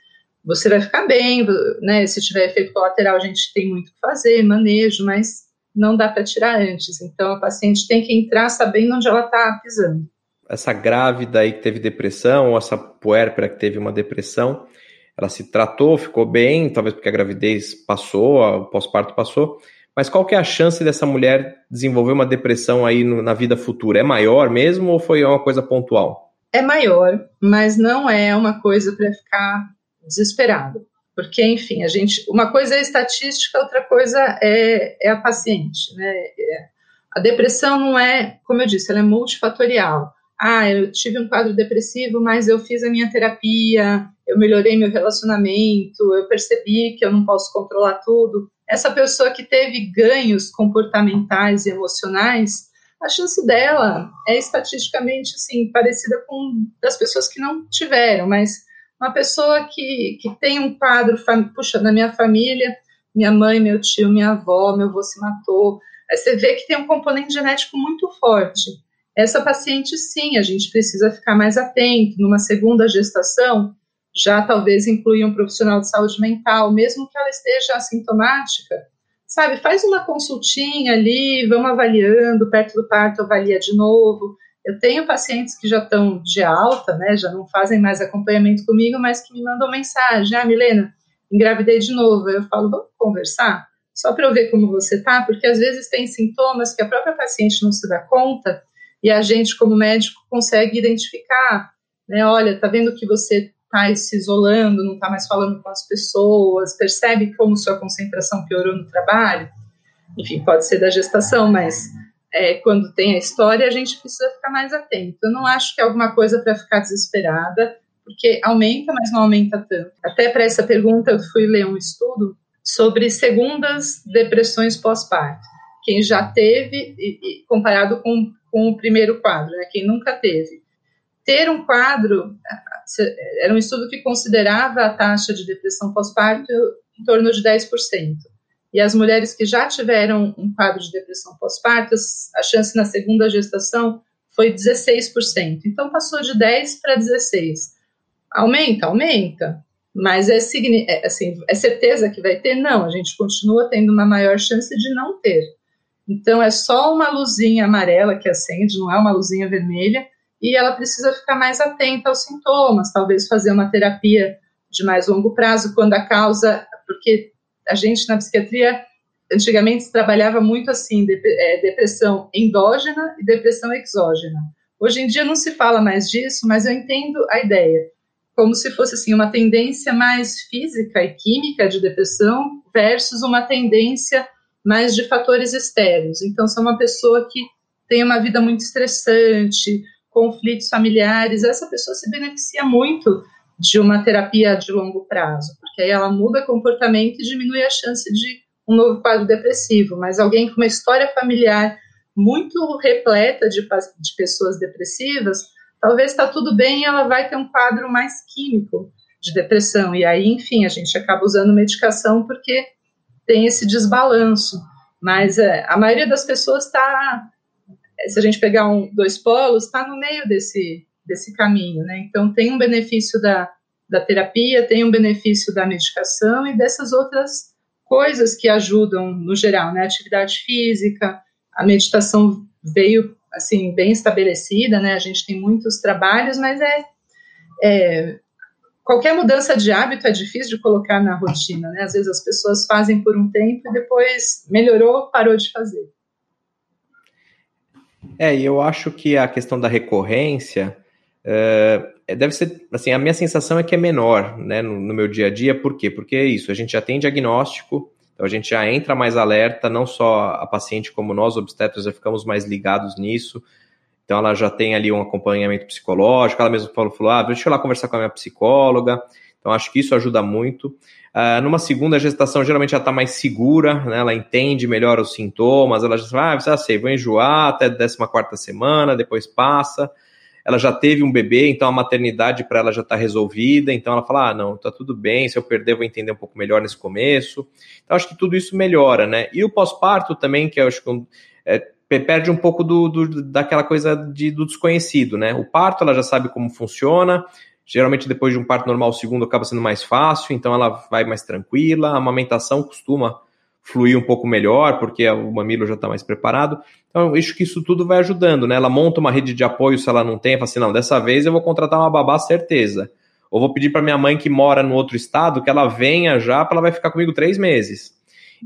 Você vai ficar bem, né? Se tiver efeito colateral, a gente tem muito que fazer, manejo, mas não dá para tirar antes. Então, a paciente tem que entrar sabendo onde ela está pisando. Essa grávida aí que teve depressão, ou essa puérpera que teve uma depressão, ela se tratou, ficou bem, talvez porque a gravidez passou, o pós-parto passou, mas qual que é a chance dessa mulher desenvolver uma depressão aí no, na vida futura? É maior mesmo ou foi uma coisa pontual? É maior, mas não é uma coisa para ficar desesperado. Porque, enfim, a gente. Uma coisa é estatística, outra coisa é, é a paciente. Né? É, a depressão não é, como eu disse, ela é multifatorial. Ah, eu tive um quadro depressivo, mas eu fiz a minha terapia, eu melhorei meu relacionamento, eu percebi que eu não posso controlar tudo essa pessoa que teve ganhos comportamentais e emocionais, a chance dela é estatisticamente assim parecida com das pessoas que não tiveram, mas uma pessoa que, que tem um quadro, puxa, na minha família, minha mãe, meu tio, minha avó, meu avô se matou, aí você vê que tem um componente genético muito forte. Essa paciente, sim, a gente precisa ficar mais atento. Numa segunda gestação, já talvez incluir um profissional de saúde mental, mesmo que ela esteja assintomática, sabe? Faz uma consultinha ali, vamos avaliando, perto do parto avalia de novo. Eu tenho pacientes que já estão de alta, né, já não fazem mais acompanhamento comigo, mas que me mandam mensagem: Ah, Milena, engravidei de novo. Eu falo: Vamos conversar? Só para eu ver como você tá, porque às vezes tem sintomas que a própria paciente não se dá conta e a gente, como médico, consegue identificar. Né, Olha, tá vendo que você está se isolando, não está mais falando com as pessoas, percebe como sua concentração piorou no trabalho? Enfim, pode ser da gestação, mas é, quando tem a história, a gente precisa ficar mais atento. Eu não acho que é alguma coisa para ficar desesperada, porque aumenta, mas não aumenta tanto. Até para essa pergunta, eu fui ler um estudo sobre segundas depressões pós-parto. Quem já teve, e, e, comparado com, com o primeiro quadro, né, quem nunca teve. Ter um quadro, era um estudo que considerava a taxa de depressão pós-parto em torno de 10%. E as mulheres que já tiveram um quadro de depressão pós-parto, a chance na segunda gestação foi 16%. Então passou de 10 para 16. Aumenta, aumenta. Mas é, é, assim, é certeza que vai ter? Não, a gente continua tendo uma maior chance de não ter. Então é só uma luzinha amarela que acende, não é uma luzinha vermelha, e ela precisa ficar mais atenta aos sintomas, talvez fazer uma terapia de mais longo prazo quando a causa, porque a gente na psiquiatria antigamente se trabalhava muito assim, é, depressão endógena e depressão exógena. Hoje em dia não se fala mais disso, mas eu entendo a ideia, como se fosse assim uma tendência mais física e química de depressão versus uma tendência mais de fatores externos. Então, se é uma pessoa que tem uma vida muito estressante, conflitos familiares, essa pessoa se beneficia muito de uma terapia de longo prazo, porque aí ela muda comportamento e diminui a chance de um novo quadro depressivo. Mas alguém com uma história familiar muito repleta de, de pessoas depressivas, talvez está tudo bem e ela vai ter um quadro mais químico de depressão. E aí, enfim, a gente acaba usando medicação porque tem esse desbalanço. Mas é, a maioria das pessoas está se a gente pegar um, dois polos, está no meio desse, desse caminho, né? Então, tem um benefício da, da terapia, tem um benefício da medicação e dessas outras coisas que ajudam no geral, né? Atividade física, a meditação veio, assim, bem estabelecida, né? A gente tem muitos trabalhos, mas é, é qualquer mudança de hábito é difícil de colocar na rotina, né? Às vezes as pessoas fazem por um tempo e depois melhorou, parou de fazer. É, e eu acho que a questão da recorrência é, deve ser, assim, a minha sensação é que é menor, né, no, no, meu dia a dia, por quê? Porque é isso, a gente já tem diagnóstico, então a gente já entra mais alerta, não só a paciente como nós, obstetras, já ficamos mais ligados nisso, então ela já tem ali um acompanhamento psicológico, ela mesma falou, falou ah, deixa eu lá conversar com a minha psicóloga, então acho que isso ajuda muito. Uh, numa segunda gestação, geralmente ela está mais segura, né? ela entende melhor os sintomas, ela já fala, ah, já vou enjoar até a 14 semana, depois passa. Ela já teve um bebê, então a maternidade para ela já está resolvida, então ela fala, ah, não, tá tudo bem, se eu perder, vou entender um pouco melhor nesse começo. Então acho que tudo isso melhora, né? E o pós-parto também, que eu acho que é, perde um pouco do, do, daquela coisa de, do desconhecido, né? O parto ela já sabe como funciona, Geralmente, depois de um parto normal, o segundo acaba sendo mais fácil, então ela vai mais tranquila. A amamentação costuma fluir um pouco melhor, porque o mamilo já está mais preparado. Então, acho que isso tudo vai ajudando, né? Ela monta uma rede de apoio se ela não tem, fala assim: não, dessa vez eu vou contratar uma babá, certeza. Ou vou pedir para minha mãe que mora no outro estado que ela venha já, para ela vai ficar comigo três meses.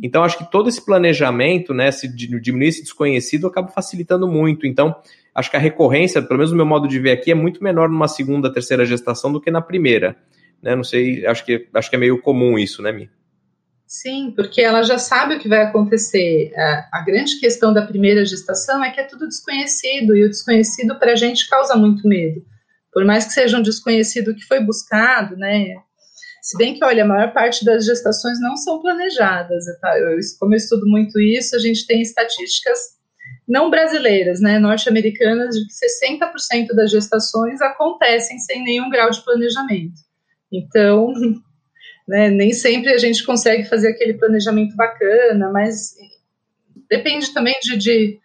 Então, acho que todo esse planejamento, né, se diminuir esse desconhecido, acaba facilitando muito. Então, acho que a recorrência, pelo menos no meu modo de ver aqui, é muito menor numa segunda, terceira gestação do que na primeira. Né? Não sei, acho que, acho que é meio comum isso, né, Mi? Sim, porque ela já sabe o que vai acontecer. A, a grande questão da primeira gestação é que é tudo desconhecido, e o desconhecido para a gente causa muito medo. Por mais que seja um desconhecido que foi buscado, né? Se bem que, olha, a maior parte das gestações não são planejadas. Tá? Eu, como eu estudo muito isso, a gente tem estatísticas não brasileiras, né, norte-americanas, de que 60% das gestações acontecem sem nenhum grau de planejamento. Então, né, nem sempre a gente consegue fazer aquele planejamento bacana, mas depende também de, de,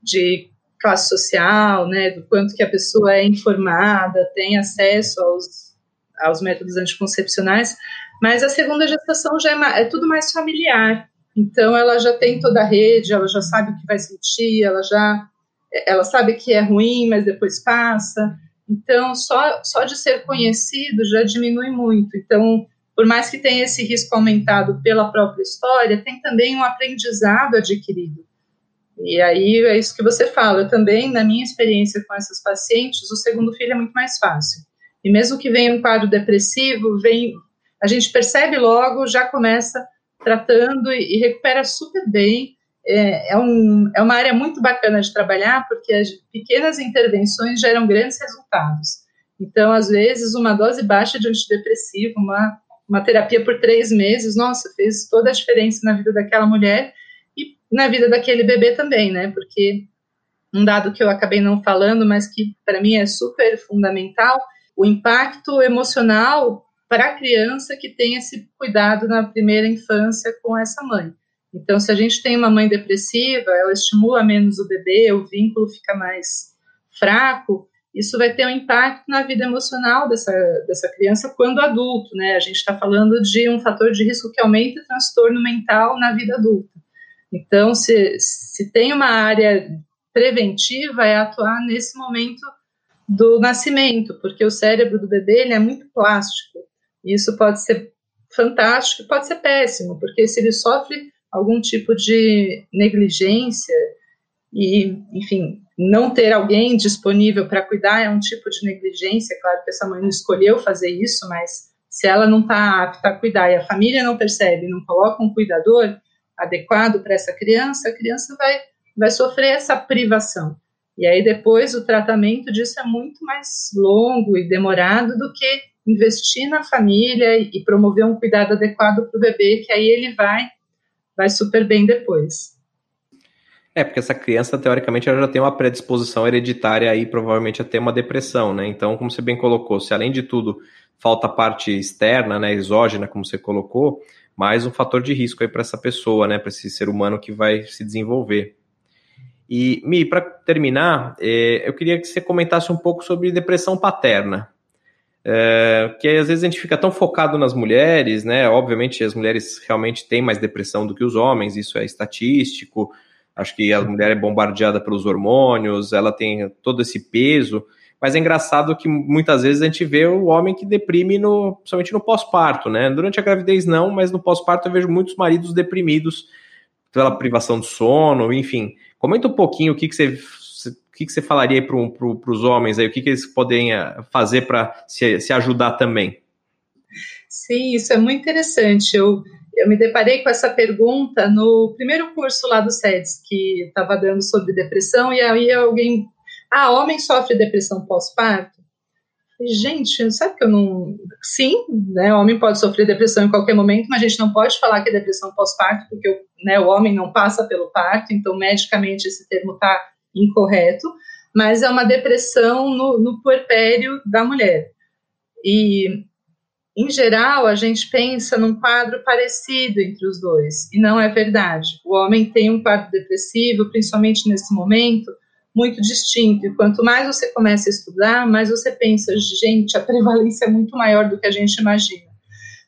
de classe social, né, do quanto que a pessoa é informada, tem acesso aos, aos métodos anticoncepcionais, mas a segunda gestação já é, é tudo mais familiar, então, ela já tem toda a rede, ela já sabe o que vai sentir, ela já ela sabe que é ruim, mas depois passa. Então, só, só de ser conhecido já diminui muito. Então, por mais que tenha esse risco aumentado pela própria história, tem também um aprendizado adquirido. E aí é isso que você fala. Eu também, na minha experiência com essas pacientes, o segundo filho é muito mais fácil. E mesmo que venha um quadro depressivo, vem, a gente percebe logo, já começa tratando e, e recupera super bem. É, é, um, é uma área muito bacana de trabalhar, porque as pequenas intervenções geram grandes resultados. Então, às vezes, uma dose baixa de antidepressivo, uma, uma terapia por três meses, nossa, fez toda a diferença na vida daquela mulher na vida daquele bebê também, né? Porque um dado que eu acabei não falando, mas que para mim é super fundamental, o impacto emocional para a criança que tem esse cuidado na primeira infância com essa mãe. Então, se a gente tem uma mãe depressiva, ela estimula menos o bebê, o vínculo fica mais fraco, isso vai ter um impacto na vida emocional dessa, dessa criança quando adulto, né? A gente está falando de um fator de risco que aumenta o transtorno mental na vida adulta. Então, se, se tem uma área preventiva, é atuar nesse momento do nascimento, porque o cérebro do bebê ele é muito plástico. E isso pode ser fantástico, pode ser péssimo, porque se ele sofre algum tipo de negligência e, enfim, não ter alguém disponível para cuidar é um tipo de negligência. Claro que essa mãe não escolheu fazer isso, mas se ela não está apta a cuidar e a família não percebe, não coloca um cuidador, adequado para essa criança, a criança vai, vai sofrer essa privação. E aí depois o tratamento disso é muito mais longo e demorado do que investir na família e, promover um cuidado adequado para o bebê, que aí ele vai, vai super bem depois. É, porque essa criança, teoricamente, ela já tem uma predisposição hereditária aí, provavelmente, a ter uma depressão, né? Então, como você bem colocou, se além de tudo falta a parte externa, né, exógena, como você colocou, mais um fator de risco aí para essa pessoa, né, para esse ser humano que vai se desenvolver. E, Mi, para terminar, é, eu queria que você comentasse um pouco sobre depressão paterna. É, que às vezes a gente fica tão focado nas mulheres, né? Obviamente as mulheres realmente têm mais depressão do que os homens, isso é estatístico. Acho que a mulher é bombardeada pelos hormônios, ela tem todo esse peso. Mas é engraçado que muitas vezes a gente vê o homem que deprime, no, principalmente no pós-parto, né? Durante a gravidez não, mas no pós-parto eu vejo muitos maridos deprimidos pela privação de sono, enfim. Comenta um pouquinho o que, que você que, que você falaria para pro, os homens aí? O que, que eles podem eh, fazer para se, se ajudar também? Sim, isso é muito interessante. Eu, eu me deparei com essa pergunta no primeiro curso lá do SEDS, que estava dando sobre depressão, e aí alguém ah, homem sofre depressão pós-parto? Gente, sabe que eu não. Sim, né? O homem pode sofrer depressão em qualquer momento, mas a gente não pode falar que é depressão pós-parto, porque né, o homem não passa pelo parto, então medicamente esse termo está incorreto, mas é uma depressão no, no puerpério da mulher. E, em geral, a gente pensa num quadro parecido entre os dois, e não é verdade. O homem tem um quadro depressivo, principalmente nesse momento, muito distinto. E quanto mais você começa a estudar, mais você pensa, gente, a prevalência é muito maior do que a gente imagina.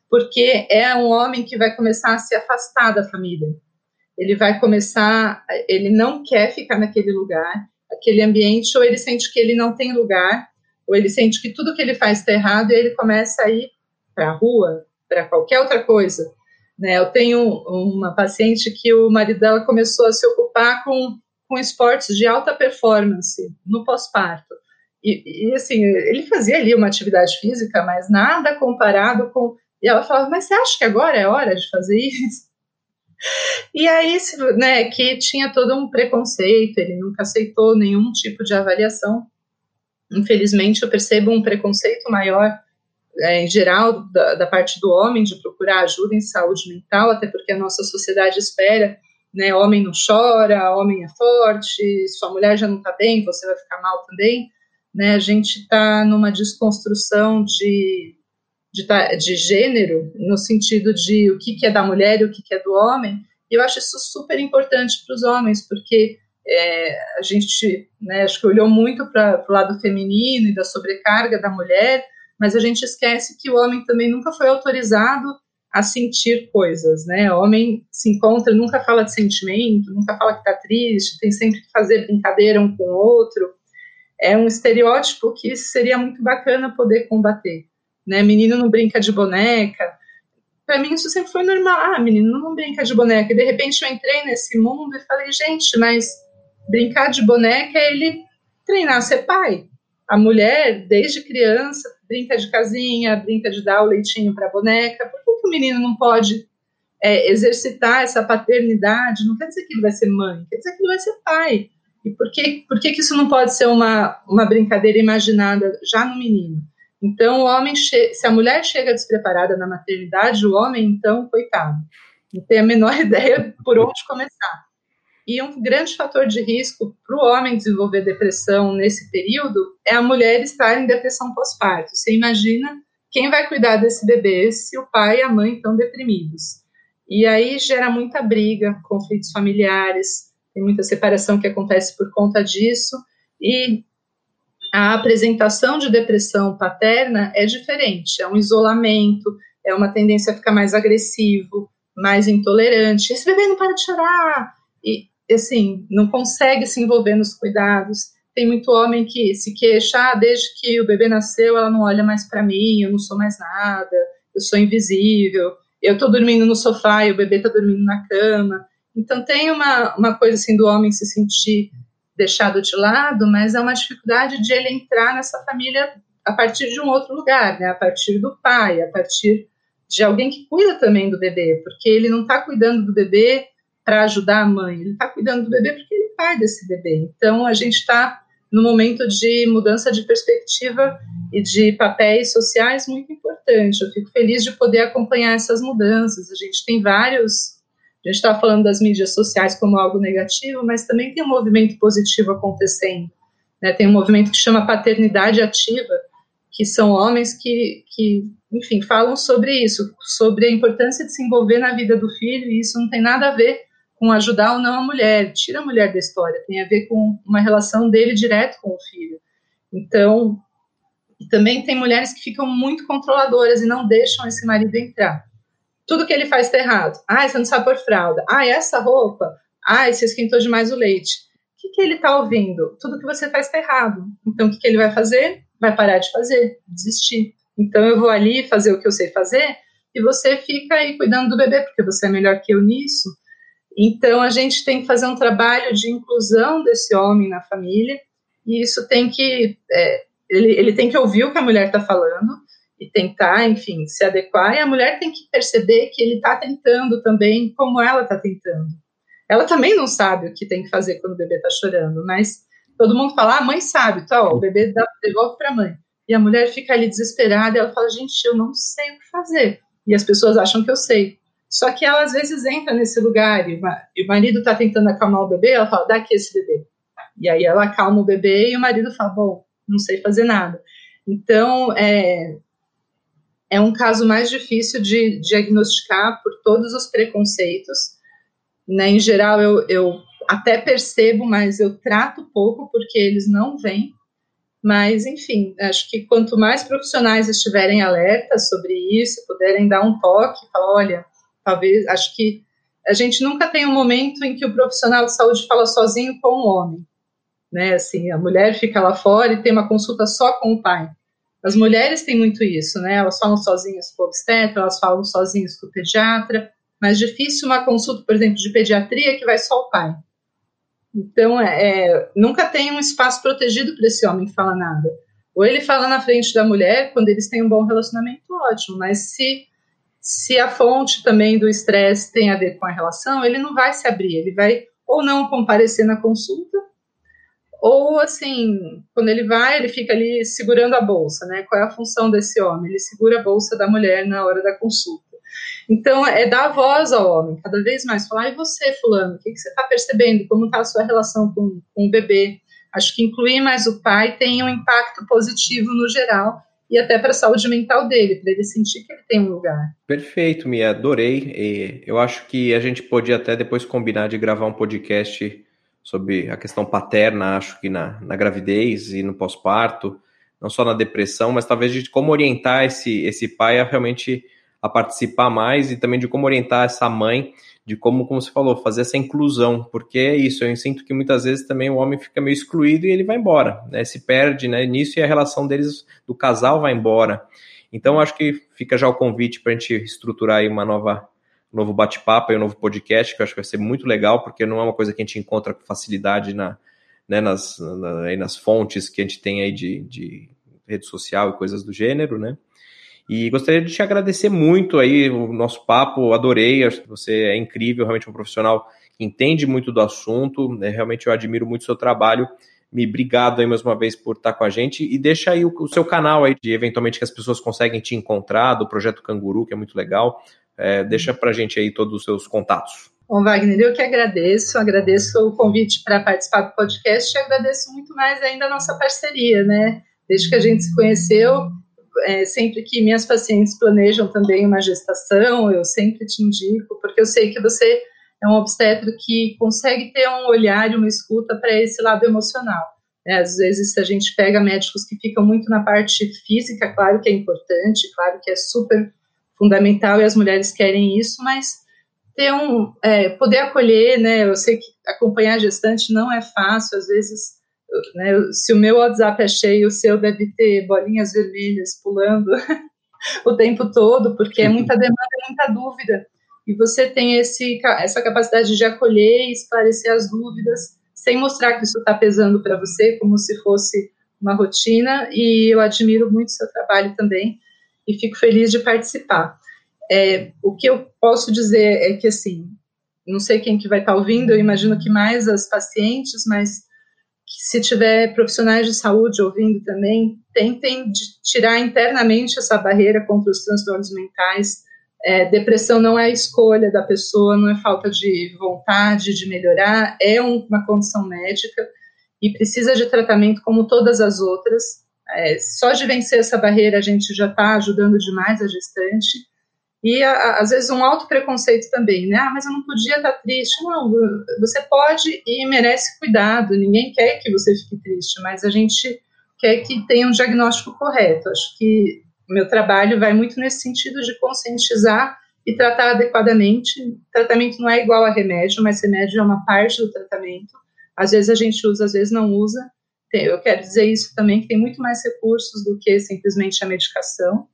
Porque é um homem que vai começar a se afastar da família. Ele vai começar, ele não quer ficar naquele lugar, aquele ambiente, ou ele sente que ele não tem lugar, ou ele sente que tudo que ele faz está errado, e ele começa a ir para a rua, para qualquer outra coisa. Né? Eu tenho uma paciente que o marido dela começou a se ocupar com com esportes de alta performance no pós-parto. E, e, assim, ele fazia ali uma atividade física, mas nada comparado com. E ela falava, mas você acha que agora é hora de fazer isso? E aí, né, que tinha todo um preconceito, ele nunca aceitou nenhum tipo de avaliação. Infelizmente, eu percebo um preconceito maior, é, em geral, da, da parte do homem, de procurar ajuda em saúde mental, até porque a nossa sociedade espera né? Homem não chora, homem é forte, sua mulher já não está bem, você vai ficar mal também, né? A gente está numa desconstrução de, de, de, gênero, no sentido de o que, que é da mulher e o que, que é do homem, e eu acho isso super importante para os homens, porque é, a gente, né, acho que olhou muito para o lado feminino e da sobrecarga da mulher, mas a gente esquece que o homem também nunca foi autorizado a sentir coisas, né? O homem se encontra, nunca fala de sentimento, nunca fala que está triste, tem sempre que fazer brincadeira um com o outro. É um estereótipo que seria muito bacana poder combater, né? Menino não brinca de boneca. Para mim isso sempre foi normal. Ah, menino não brinca de boneca. E de repente eu entrei nesse mundo e falei, gente, mas brincar de boneca é ele treinar a ser pai. A mulher, desde criança, brinca de casinha, brinca de dar o leitinho para a boneca. Por que, que, o menino não pode é, exercitar essa paternidade? Não quer dizer que ele vai ser mãe, quer dizer que ele vai ser pai. E por que, por que, que isso não pode ser uma, uma brincadeira imaginada já no menino? Então, o homem, se a mulher chega despreparada na maternidade, o homem, então, coitado, não tem a menor ideia por onde começar. E um grande fator de risco para o homem desenvolver depressão nesse período é a mulher estar em depressão pós-parto. Você imagina quem vai cuidar desse bebê se o pai e a mãe estão deprimidos. E aí gera muita briga, conflitos familiares, tem muita separação que acontece por conta disso. E a apresentação de depressão paterna é diferente, é um isolamento, é uma tendência a ficar mais agressivo, mais intolerante. Esse bebê não para de chorar. E assim, não consegue se envolver nos cuidados. Tem muito homem que se queixa, ah, desde que o bebê nasceu, ela não olha mais para mim, eu não sou mais nada, eu sou invisível, eu estou dormindo no sofá e o bebê está dormindo na cama. Então tem uma, uma coisa assim do homem se sentir deixado de lado, mas é uma dificuldade de ele entrar nessa família a partir de um outro lugar, né? A partir do pai, a partir de alguém que cuida também do bebê, porque ele não está cuidando do bebê para ajudar a mãe, ele está cuidando do bebê porque ele é pai desse bebê. Então a gente está no momento de mudança de perspectiva e de papéis sociais muito importante. Eu fico feliz de poder acompanhar essas mudanças. A gente tem vários. A gente está falando das mídias sociais como algo negativo, mas também tem um movimento positivo acontecendo. Né? Tem um movimento que chama paternidade ativa, que são homens que, que, enfim, falam sobre isso, sobre a importância de se envolver na vida do filho, e isso não tem nada a ver com ajudar ou não a mulher, tira a mulher da história, tem a ver com uma relação dele direto com o filho. Então, também tem mulheres que ficam muito controladoras e não deixam esse marido entrar. Tudo que ele faz está errado. Ah, você não sabe pôr fralda. Ah, essa roupa. Ah, você esquentou demais o leite. O que, que ele está ouvindo? Tudo que você faz está errado. Então, o que, que ele vai fazer? Vai parar de fazer, desistir. Então, eu vou ali fazer o que eu sei fazer e você fica aí cuidando do bebê, porque você é melhor que eu nisso então, a gente tem que fazer um trabalho de inclusão desse homem na família, e isso tem que. É, ele, ele tem que ouvir o que a mulher está falando e tentar, enfim, se adequar, e a mulher tem que perceber que ele está tentando também, como ela está tentando. Ela também não sabe o que tem que fazer quando o bebê está chorando, mas todo mundo fala, ah, a mãe sabe, tá, ó, o bebê dá, devolve para a mãe. E a mulher fica ali desesperada, ela fala, gente, eu não sei o que fazer. E as pessoas acham que eu sei. Só que ela às vezes entra nesse lugar e o marido está tentando acalmar o bebê, ela fala, dá aqui esse bebê. E aí ela acalma o bebê e o marido fala, bom, não sei fazer nada. Então, é, é um caso mais difícil de diagnosticar por todos os preconceitos. Né? Em geral, eu, eu até percebo, mas eu trato pouco porque eles não vêm. Mas, enfim, acho que quanto mais profissionais estiverem alertas sobre isso, puderem dar um toque, falar, olha, talvez, acho que a gente nunca tem um momento em que o profissional de saúde fala sozinho com o homem, né? Assim, a mulher fica lá fora e tem uma consulta só com o pai. As mulheres têm muito isso, né? Elas falam sozinhas com o obstetra, elas falam sozinhas com o pediatra, mas difícil uma consulta, por exemplo, de pediatria que vai só o pai. Então, é, é nunca tem um espaço protegido para esse homem falar nada. Ou ele fala na frente da mulher, quando eles têm um bom relacionamento, ótimo, mas se se a fonte também do estresse tem a ver com a relação, ele não vai se abrir, ele vai ou não comparecer na consulta, ou assim, quando ele vai, ele fica ali segurando a bolsa, né? Qual é a função desse homem? Ele segura a bolsa da mulher na hora da consulta. Então, é dar voz ao homem, cada vez mais. Falar, e você, fulano, o que, você está percebendo? Como está a sua relação com, com o bebê? Acho que incluir mais o pai tem um impacto positivo no geral, e até para a saúde mental dele, para ele sentir que ele tem um lugar. Perfeito, Mia, adorei. E eu acho que a gente podia até depois combinar de gravar um podcast sobre a questão paterna, acho que na, na gravidez e no pós-parto, não só na depressão, mas talvez de como orientar esse, esse pai a realmente a participar mais e também de como orientar essa mãe de como, como você falou, fazer essa inclusão, porque é isso, eu sinto que muitas vezes também o homem fica meio excluído e ele vai embora, né? Se perde, né? Nisso e a relação deles, do casal, vai embora. Então, acho que fica já o convite para a gente estruturar aí uma nova um novo bate-papo e um novo podcast, que eu acho que vai ser muito legal, porque não é uma coisa que a gente encontra com facilidade na, né, nas, na, nas fontes que a gente tem aí de, de rede social e coisas do gênero, né? E gostaria de te agradecer muito aí o nosso papo, adorei, acho que você é incrível, realmente um profissional que entende muito do assunto, né? realmente eu admiro muito o seu trabalho. Me obrigado aí mais uma vez por estar com a gente e deixa aí o, o seu canal aí de eventualmente que as pessoas conseguem te encontrar do projeto Canguru, que é muito legal. É, deixa pra gente aí todos os seus contatos. Bom, Wagner, eu que agradeço, agradeço o convite para participar do podcast e agradeço muito mais ainda a nossa parceria, né? Desde que a gente se conheceu, é, sempre que minhas pacientes planejam também uma gestação, eu sempre te indico, porque eu sei que você é um obstetra que consegue ter um olhar e uma escuta para esse lado emocional. É, às vezes a gente pega médicos que ficam muito na parte física, claro que é importante, claro que é super fundamental e as mulheres querem isso, mas ter um é, poder acolher, né? Eu sei que acompanhar a gestante não é fácil, às vezes né, se o meu WhatsApp é cheio, o seu deve ter bolinhas vermelhas pulando o tempo todo, porque é muita demanda, muita dúvida. E você tem esse, essa capacidade de acolher e esclarecer as dúvidas, sem mostrar que isso está pesando para você, como se fosse uma rotina. E eu admiro muito o seu trabalho também e fico feliz de participar. É, o que eu posso dizer é que, assim, não sei quem que vai estar tá ouvindo, eu imagino que mais as pacientes, mas se tiver profissionais de saúde ouvindo também, tentem tirar internamente essa barreira contra os transtornos mentais. É, depressão não é escolha da pessoa, não é falta de vontade de melhorar, é um, uma condição médica e precisa de tratamento como todas as outras. É, só de vencer essa barreira a gente já está ajudando demais a gestante. E a, às vezes um alto preconceito também, né? Ah, mas eu não podia estar triste. Não, você pode e merece cuidado. Ninguém quer que você fique triste, mas a gente quer que tenha um diagnóstico correto. Acho que o meu trabalho vai muito nesse sentido de conscientizar e tratar adequadamente. Tratamento não é igual a remédio, mas remédio é uma parte do tratamento. Às vezes a gente usa, às vezes não usa. Eu quero dizer isso também, que tem muito mais recursos do que simplesmente a medicação.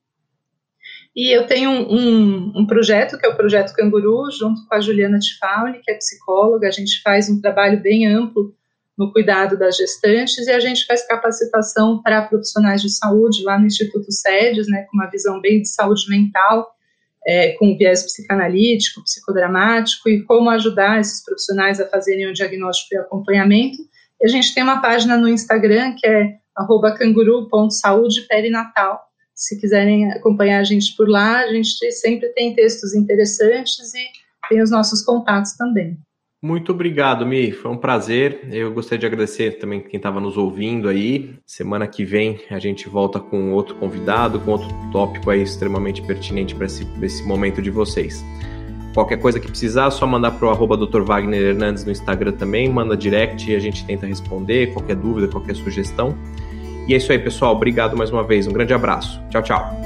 E eu tenho um, um, um, projeto, que é o Projeto Canguru, junto com a Juliana Tifauli, que é psicóloga. A gente faz um trabalho bem amplo no cuidado das gestantes e a gente faz capacitação para profissionais de saúde lá no Instituto SEDES, né, com uma visão bem de saúde mental, é, com viés psicanalítico, psicodramático e como ajudar esses profissionais a fazerem o diagnóstico e acompanhamento. E a gente tem uma página no Instagram que é canguru.saudeperinatal, se quiserem acompanhar a gente por lá, a gente sempre tem textos interessantes e tem os nossos contatos também. Muito obrigado, Mi. Foi um prazer. Eu gostaria de agradecer também quem estava nos ouvindo aí. Semana que vem a gente volta com outro convidado, com outro tópico aí extremamente pertinente para esse, esse momento de vocês. Qualquer coisa que precisar, é só mandar para o arroba Dr. Wagner Hernandes no Instagram também, manda direct e a gente tenta responder. Qualquer dúvida, qualquer sugestão. E é isso aí, pessoal. Obrigado mais uma vez. Um grande abraço. Tchau, tchau.